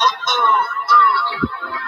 Uh-oh.